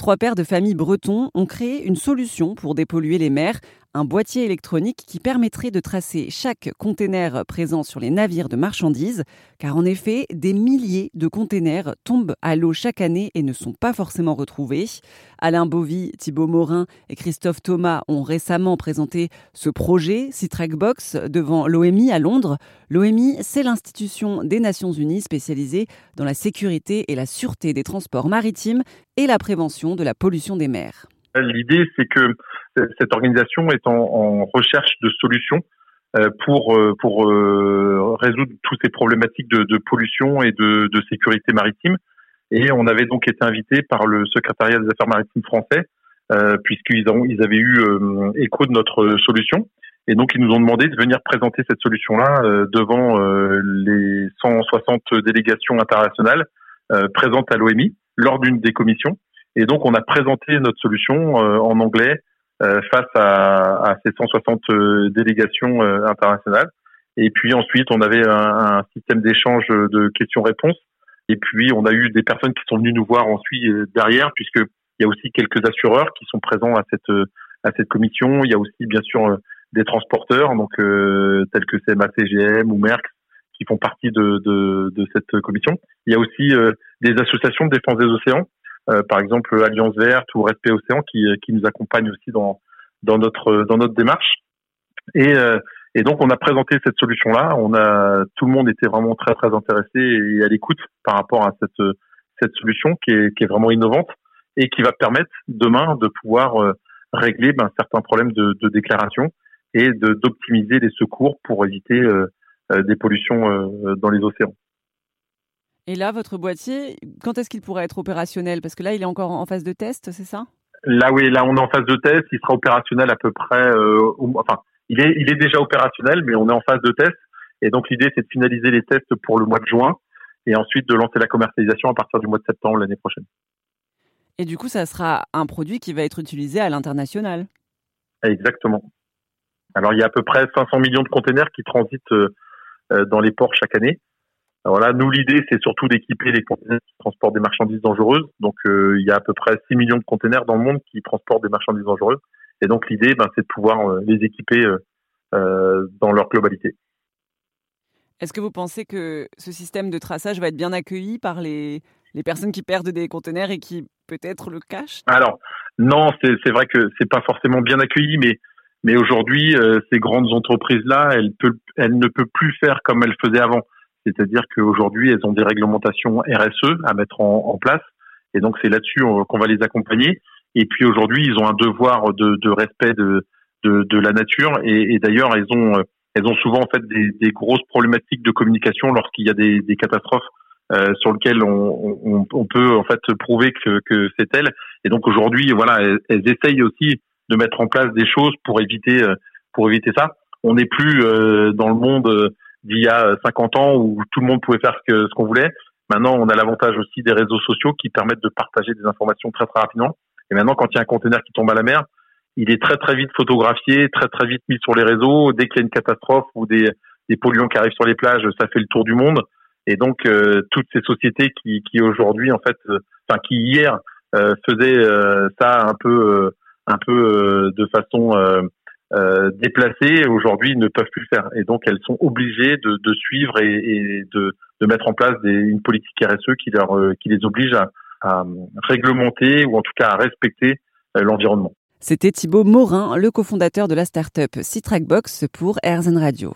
Trois pères de famille bretons ont créé une solution pour dépolluer les mers un boîtier électronique qui permettrait de tracer chaque conteneur présent sur les navires de marchandises, car en effet, des milliers de conteneurs tombent à l'eau chaque année et ne sont pas forcément retrouvés. Alain Bovy, Thibault Morin et Christophe Thomas ont récemment présenté ce projet, Citrackbox, devant l'OMI à Londres. L'OMI, c'est l'institution des Nations Unies spécialisée dans la sécurité et la sûreté des transports maritimes et la prévention de la pollution des mers. L'idée, c'est que cette organisation est en, recherche de solutions euh, pour euh, pour euh, résoudre toutes ces problématiques de, pollution et de, sécurité maritime. Et on avait donc été invité par le secrétariat des affaires maritimes français, puisqu'ils ils avaient eu écho de notre solution. Et donc ils nous ont demandé de venir présenter cette solution-là devant les 160 délégations internationales présentes à l'OMI lors d'une des commissions. Et donc on a présenté notre solution en anglais euh, face à, à, ces 160 euh, délégations euh, internationales. Et puis ensuite, on avait un, un système d'échange de questions-réponses. Et puis, on a eu des personnes qui sont venues nous voir ensuite derrière, puisque il y a aussi quelques assureurs qui sont présents à cette à cette commission. Il y a aussi, bien sûr, des transporteurs, donc tels que CMA CGM ou Merck, qui font partie de, de, de cette commission. Il y a aussi des associations de défense des océans euh, par exemple Alliance Verte ou Respect Océan qui, euh, qui nous accompagnent aussi dans, dans, notre, dans notre démarche. Et, euh, et donc on a présenté cette solution-là. On a tout le monde était vraiment très très intéressé et à l'écoute par rapport à cette cette solution qui est, qui est vraiment innovante et qui va permettre demain de pouvoir régler ben, certains problèmes de, de déclaration et d'optimiser les secours pour éviter des pollutions dans les océans. Et là, votre boîtier, quand est-ce qu'il pourrait être opérationnel? Parce que là, il est encore en phase de test, c'est ça? Là, oui, là, on est en phase de test. Il sera opérationnel à peu près. Euh, enfin, il est, il est déjà opérationnel, mais on est en phase de test. Et donc, l'idée, c'est de finaliser les tests pour le mois de juin et ensuite de lancer la commercialisation à partir du mois de septembre l'année prochaine. Et du coup, ça sera un produit qui va être utilisé à l'international? Exactement. Alors, il y a à peu près 500 millions de containers qui transitent euh, euh, dans les ports chaque année. Alors là, nous, l'idée, c'est surtout d'équiper les conteneurs qui transportent des marchandises dangereuses. Donc, euh, il y a à peu près 6 millions de conteneurs dans le monde qui transportent des marchandises dangereuses. Et donc, l'idée, ben, c'est de pouvoir euh, les équiper euh, dans leur globalité. Est-ce que vous pensez que ce système de traçage va être bien accueilli par les, les personnes qui perdent des conteneurs et qui peut-être le cachent? Alors, non, c'est vrai que c'est pas forcément bien accueilli, mais mais aujourd'hui, ces grandes entreprises-là, elles, elles ne peuvent plus faire comme elles faisaient avant. C'est-à-dire qu'aujourd'hui, elles ont des réglementations RSE à mettre en, place. Et donc, c'est là-dessus euh, qu'on va les accompagner. Et puis aujourd'hui, ils ont un devoir de, de respect de, de, de, la nature. Et, d'ailleurs, elles ont, euh, elles ont souvent en fait des, des grosses problématiques de communication lorsqu'il y a des, des catastrophes euh, sur lesquelles on, on, on, peut en fait prouver que, que c'est elles. Et donc aujourd'hui, voilà, elles, essayent aussi de mettre en place des choses pour éviter, euh, pour éviter ça. On n'est plus dans le monde d'il y a 50 ans où tout le monde pouvait faire ce qu'on voulait. Maintenant, on a l'avantage aussi des réseaux sociaux qui permettent de partager des informations très très rapidement. Et maintenant, quand il y a un conteneur qui tombe à la mer, il est très très vite photographié, très très vite mis sur les réseaux. Dès qu'il y a une catastrophe ou des, des polluants qui arrivent sur les plages, ça fait le tour du monde. Et donc euh, toutes ces sociétés qui, qui aujourd'hui en fait, euh, enfin qui hier euh, faisaient euh, ça un peu un peu de façon euh, déplacées aujourd'hui ne peuvent plus le faire et donc elles sont obligées de, suivre et, de, mettre en place des, une politique RSE qui leur euh, qui les oblige à, à, réglementer ou en tout cas à respecter euh, l'environnement. C'était Thibaut Morin, le cofondateur de la start-up Citrackbox pour Airzen Radio.